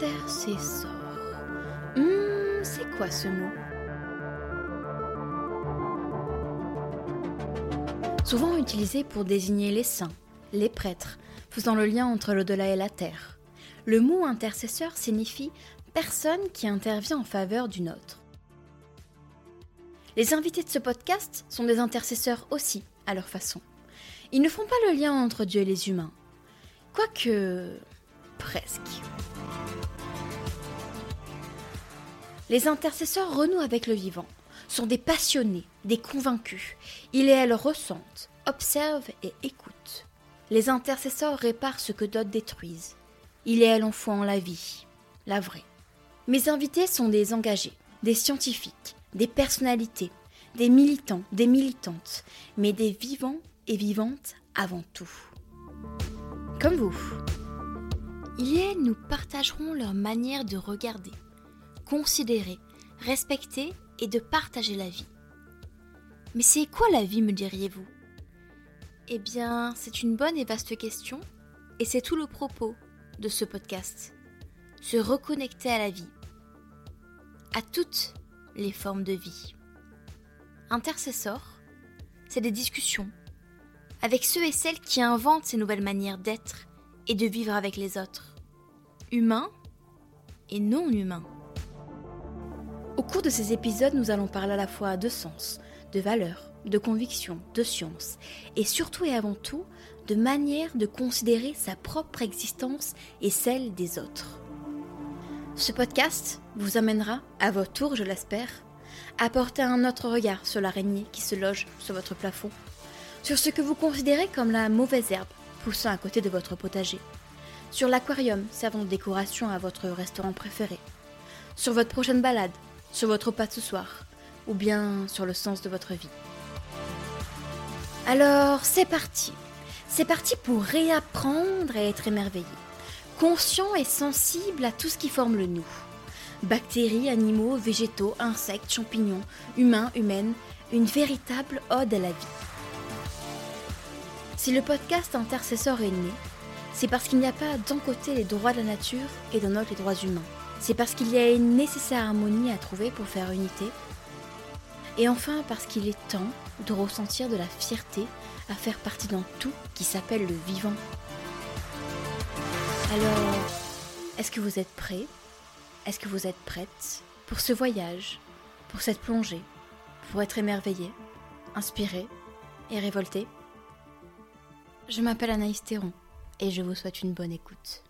Intercesseur. Hum, c'est quoi ce mot? Souvent utilisé pour désigner les saints, les prêtres, faisant le lien entre l'au-delà et la terre. Le mot intercesseur signifie personne qui intervient en faveur d'une autre. Les invités de ce podcast sont des intercesseurs aussi, à leur façon. Ils ne font pas le lien entre Dieu et les humains. Quoique... presque. Les intercesseurs renouent avec le vivant, sont des passionnés, des convaincus. Ils et elles ressentent, observent et écoutent. Les intercesseurs réparent ce que d'autres détruisent. Ils et elles font en la vie, la vraie. Mes invités sont des engagés, des scientifiques, des personnalités, des militants, des militantes, mais des vivants et vivantes avant tout. Comme vous. Elles nous partageront leur manière de regarder, considérer, respecter et de partager la vie. Mais c'est quoi la vie, me diriez-vous? Eh bien, c'est une bonne et vaste question, et c'est tout le propos de ce podcast. Se reconnecter à la vie, à toutes les formes de vie. Intercessor, c'est des discussions avec ceux et celles qui inventent ces nouvelles manières d'être et de vivre avec les autres, humains et non humains. Au cours de ces épisodes, nous allons parler à la fois de sens, de valeurs, de convictions, de science, et surtout et avant tout, de manière de considérer sa propre existence et celle des autres. Ce podcast vous amènera, à votre tour je l'espère, à porter un autre regard sur l'araignée qui se loge sur votre plafond, sur ce que vous considérez comme la mauvaise herbe poussant à côté de votre potager, sur l'aquarium servant de décoration à votre restaurant préféré, sur votre prochaine balade sur votre pas de ce soir, ou bien sur le sens de votre vie. Alors, c'est parti. C'est parti pour réapprendre à être émerveillé, conscient et sensible à tout ce qui forme le nous. Bactéries, animaux, végétaux, insectes, champignons, humains, humaines, une véritable ode à la vie. Si le podcast Intercesseur est né, c'est parce qu'il n'y a pas d'un côté les droits de la nature et d'un autre les droits humains. C'est parce qu'il y a une nécessaire harmonie à trouver pour faire unité. Et enfin parce qu'il est temps de ressentir de la fierté à faire partie d'un tout qui s'appelle le vivant. Alors, est-ce que vous êtes prêts? Est-ce que vous êtes prête pour ce voyage, pour cette plongée, pour être émerveillé, inspiré et révolté Je m'appelle Anaïs Théron et je vous souhaite une bonne écoute.